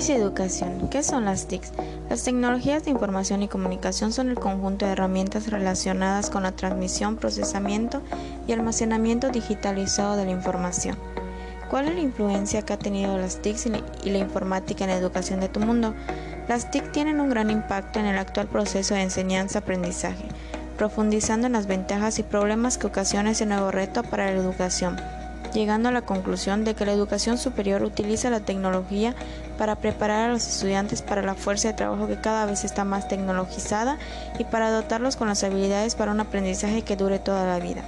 TICs educación. ¿Qué son las TICs? Las tecnologías de información y comunicación son el conjunto de herramientas relacionadas con la transmisión, procesamiento y almacenamiento digitalizado de la información. ¿Cuál es la influencia que ha tenido las TICs y la informática en la educación de tu mundo? Las TIC tienen un gran impacto en el actual proceso de enseñanza-aprendizaje, profundizando en las ventajas y problemas que ocasiona ese nuevo reto para la educación llegando a la conclusión de que la educación superior utiliza la tecnología para preparar a los estudiantes para la fuerza de trabajo que cada vez está más tecnologizada y para dotarlos con las habilidades para un aprendizaje que dure toda la vida.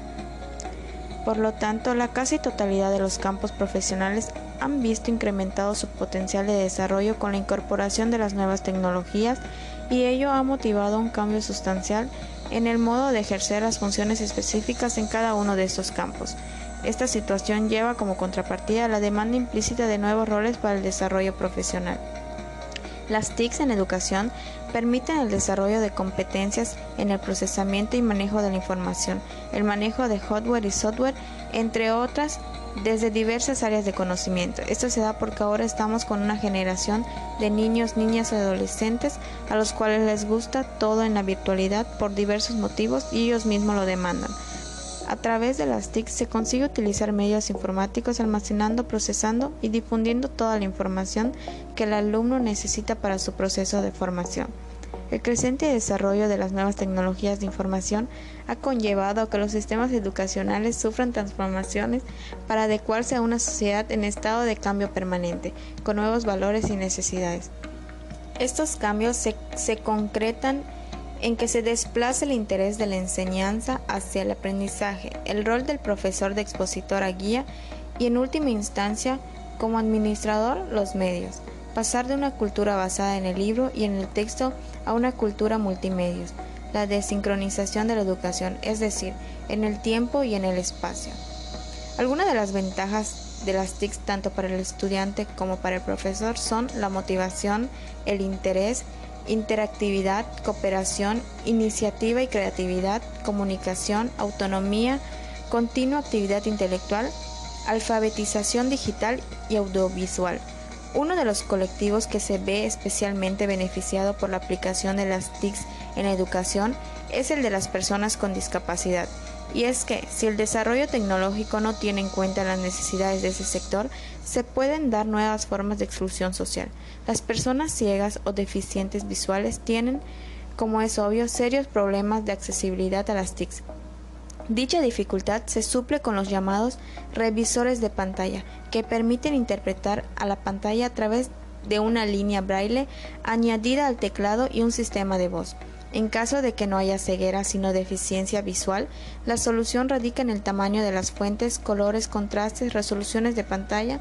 Por lo tanto, la casi totalidad de los campos profesionales han visto incrementado su potencial de desarrollo con la incorporación de las nuevas tecnologías y ello ha motivado un cambio sustancial en el modo de ejercer las funciones específicas en cada uno de estos campos. Esta situación lleva como contrapartida la demanda implícita de nuevos roles para el desarrollo profesional. Las TICs en educación permiten el desarrollo de competencias en el procesamiento y manejo de la información, el manejo de hardware y software, entre otras, desde diversas áreas de conocimiento. Esto se da porque ahora estamos con una generación de niños, niñas y adolescentes a los cuales les gusta todo en la virtualidad por diversos motivos y ellos mismos lo demandan. A través de las TIC se consigue utilizar medios informáticos almacenando, procesando y difundiendo toda la información que el alumno necesita para su proceso de formación. El creciente desarrollo de las nuevas tecnologías de información ha conllevado a que los sistemas educacionales sufran transformaciones para adecuarse a una sociedad en estado de cambio permanente, con nuevos valores y necesidades. Estos cambios se, se concretan en que se desplaza el interés de la enseñanza hacia el aprendizaje, el rol del profesor de expositor a guía y en última instancia como administrador los medios, pasar de una cultura basada en el libro y en el texto a una cultura multimedios, la desincronización de la educación, es decir, en el tiempo y en el espacio. Algunas de las ventajas de las TICs tanto para el estudiante como para el profesor son la motivación, el interés, interactividad, cooperación, iniciativa y creatividad, comunicación, autonomía, continua actividad intelectual, alfabetización digital y audiovisual. Uno de los colectivos que se ve especialmente beneficiado por la aplicación de las TICs en la educación es el de las personas con discapacidad. Y es que si el desarrollo tecnológico no tiene en cuenta las necesidades de ese sector, se pueden dar nuevas formas de exclusión social. Las personas ciegas o deficientes visuales tienen, como es obvio, serios problemas de accesibilidad a las TICs. Dicha dificultad se suple con los llamados revisores de pantalla, que permiten interpretar a la pantalla a través de una línea braille añadida al teclado y un sistema de voz. En caso de que no haya ceguera sino deficiencia visual, la solución radica en el tamaño de las fuentes, colores, contrastes, resoluciones de pantalla.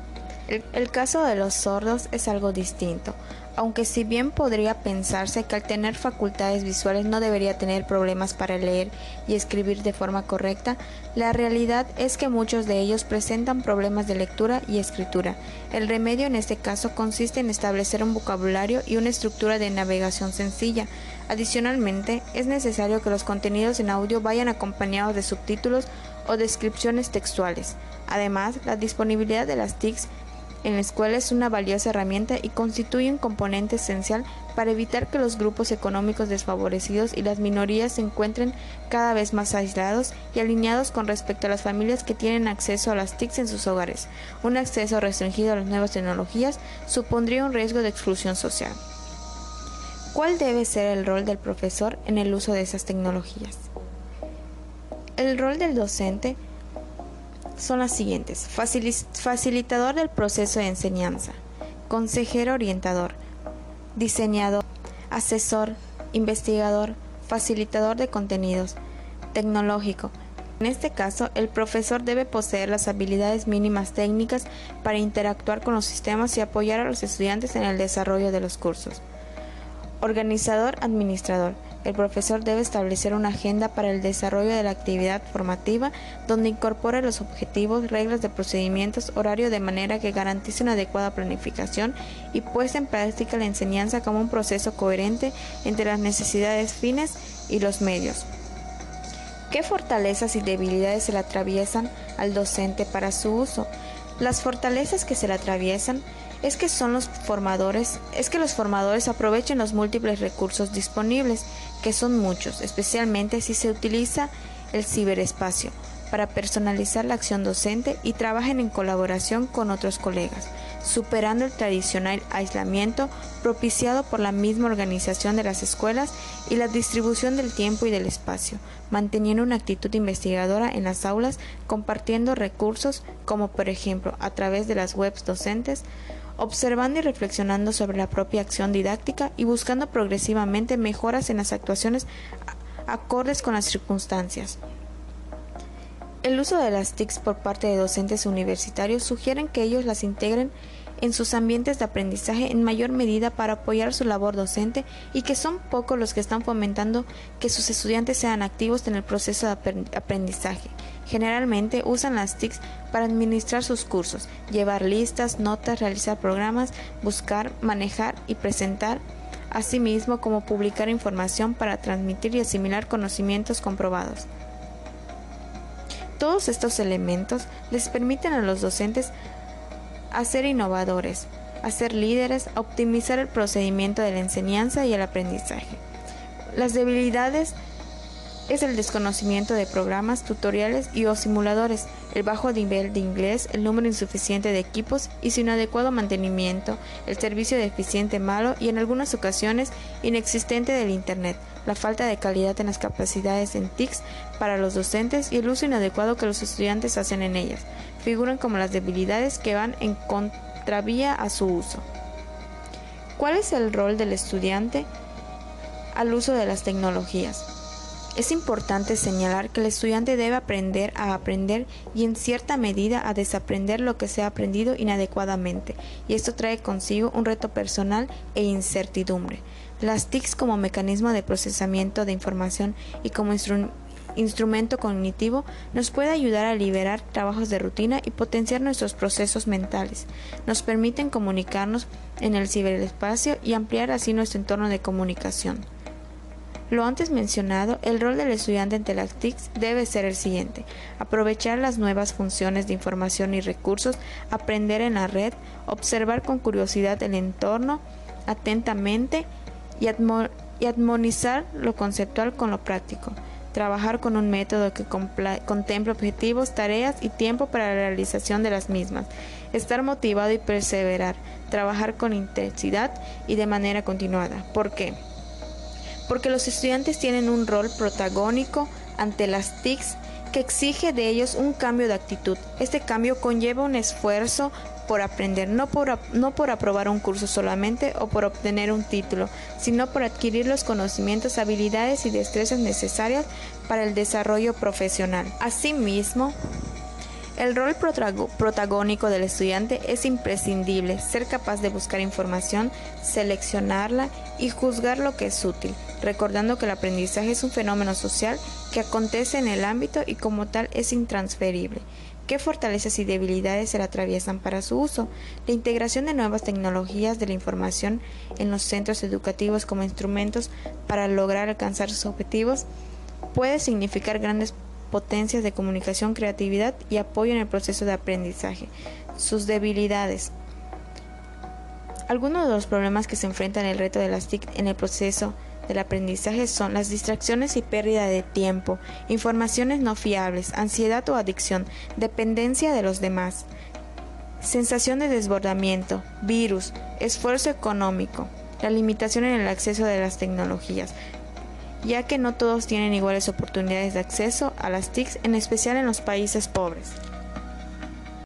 El, caso de los sordos es algo distinto, aunque si bien podría pensarse que al tener facultades visuales no debería tener problemas para leer y escribir de forma correcta, la realidad es que muchos de ellos presentan problemas de lectura y escritura. El remedio en este caso consiste en establecer un vocabulario y una estructura de navegación sencilla, Adicionalmente, es necesario que los contenidos en audio vayan acompañados de subtítulos o descripciones textuales. Además, la disponibilidad de las TICs en la escuela es una valiosa herramienta y constituye un componente esencial para evitar que los grupos económicos desfavorecidos y las minorías se encuentren cada vez más aislados y alineados con respecto a las familias que tienen acceso a las TICs en sus hogares. Un acceso restringido a las nuevas tecnologías supondría un riesgo de exclusión social. ¿Cuál debe ser el rol del profesor en el uso de esas tecnologías? El rol del docente son las siguientes. Facilitador del proceso de enseñanza, consejero orientador, diseñador, asesor, investigador, facilitador de contenidos, tecnológico. En este caso, el profesor debe poseer las habilidades mínimas técnicas para interactuar con los sistemas y apoyar a los estudiantes en el desarrollo de los cursos. Organizador administrador. El profesor debe establecer una agenda para el desarrollo de la actividad formativa donde incorpore los objetivos, reglas de procedimientos, horario de manera que garantice una adecuada planificación y puesta en práctica la enseñanza como un proceso coherente entre las necesidades fines y los medios. ¿Qué fortalezas y debilidades se le atraviesan al docente para su uso? Las fortalezas que se le atraviesan es que son los formadores, es que los formadores aprovechen los múltiples recursos disponibles, que son muchos, especialmente si se utiliza el ciberespacio para personalizar la acción docente y trabajen en colaboración con otros colegas, superando el tradicional aislamiento propiciado por la misma organización de las escuelas y la distribución del tiempo y del espacio, manteniendo una actitud investigadora en las aulas, compartiendo recursos como por ejemplo a través de las webs docentes, observando y reflexionando sobre la propia acción didáctica y buscando progresivamente mejoras en las actuaciones acordes con las circunstancias. El uso de las TICs por parte de docentes universitarios sugieren que ellos las integren en sus ambientes de aprendizaje en mayor medida para apoyar su labor docente y que son pocos los que están fomentando que sus estudiantes sean activos en el proceso de aprendizaje. Generalmente usan las TICs para administrar sus cursos, llevar listas, notas, realizar programas, buscar, manejar y presentar, asimismo como publicar información para transmitir y asimilar conocimientos comprobados. Todos estos elementos les permiten a los docentes a ser innovadores, a ser líderes, optimizar el procedimiento de la enseñanza y el aprendizaje. Las debilidades es el desconocimiento de programas, tutoriales y o simuladores, el bajo nivel de inglés, el número insuficiente de equipos y su inadecuado mantenimiento, el servicio deficiente malo y en algunas ocasiones inexistente del Internet, la falta de calidad en las capacidades en TICs para los docentes y el uso inadecuado que los estudiantes hacen en ellas, figuran como las debilidades que van en contravía a su uso. ¿Cuál es el rol del estudiante al uso de las tecnologías? Es importante señalar que el estudiante debe aprender a aprender y en cierta medida a desaprender lo que se ha aprendido inadecuadamente, y esto trae consigo un reto personal e incertidumbre. Las TICs como mecanismo de procesamiento de información y como instrumento cognitivo nos puede ayudar a liberar trabajos de rutina y potenciar nuestros procesos mentales. Nos permiten comunicarnos en el ciberespacio y ampliar así nuestro entorno de comunicación. Lo antes mencionado, el rol del estudiante en las debe ser el siguiente. Aprovechar las nuevas funciones de información y recursos, aprender en la red, observar con curiosidad el entorno atentamente y, y armonizar lo conceptual con lo práctico. Trabajar con un método que contemple objetivos, tareas y tiempo para la realización de las mismas. Estar motivado y perseverar. Trabajar con intensidad y de manera continuada. ¿Por qué? Porque los estudiantes tienen un rol protagónico ante las TICs que exige de ellos un cambio de actitud. Este cambio conlleva un esfuerzo por aprender, no por, no por aprobar un curso solamente o por obtener un título, sino por adquirir los conocimientos, habilidades y destrezas necesarias para el desarrollo profesional. Asimismo, el rol protagónico del estudiante es imprescindible, ser capaz de buscar información, seleccionarla y juzgar lo que es útil, recordando que el aprendizaje es un fenómeno social que acontece en el ámbito y como tal es intransferible. ¿Qué fortalezas y debilidades se le atraviesan para su uso? La integración de nuevas tecnologías de la información en los centros educativos como instrumentos para lograr alcanzar sus objetivos puede significar grandes potencias de comunicación, creatividad y apoyo en el proceso de aprendizaje. Sus debilidades. Algunos de los problemas que se enfrentan el reto de las TIC en el proceso del aprendizaje son las distracciones y pérdida de tiempo, informaciones no fiables, ansiedad o adicción, dependencia de los demás, sensación de desbordamiento, virus, esfuerzo económico, la limitación en el acceso de las tecnologías, ya que no todos tienen iguales oportunidades de acceso a las TICs, en especial en los países pobres.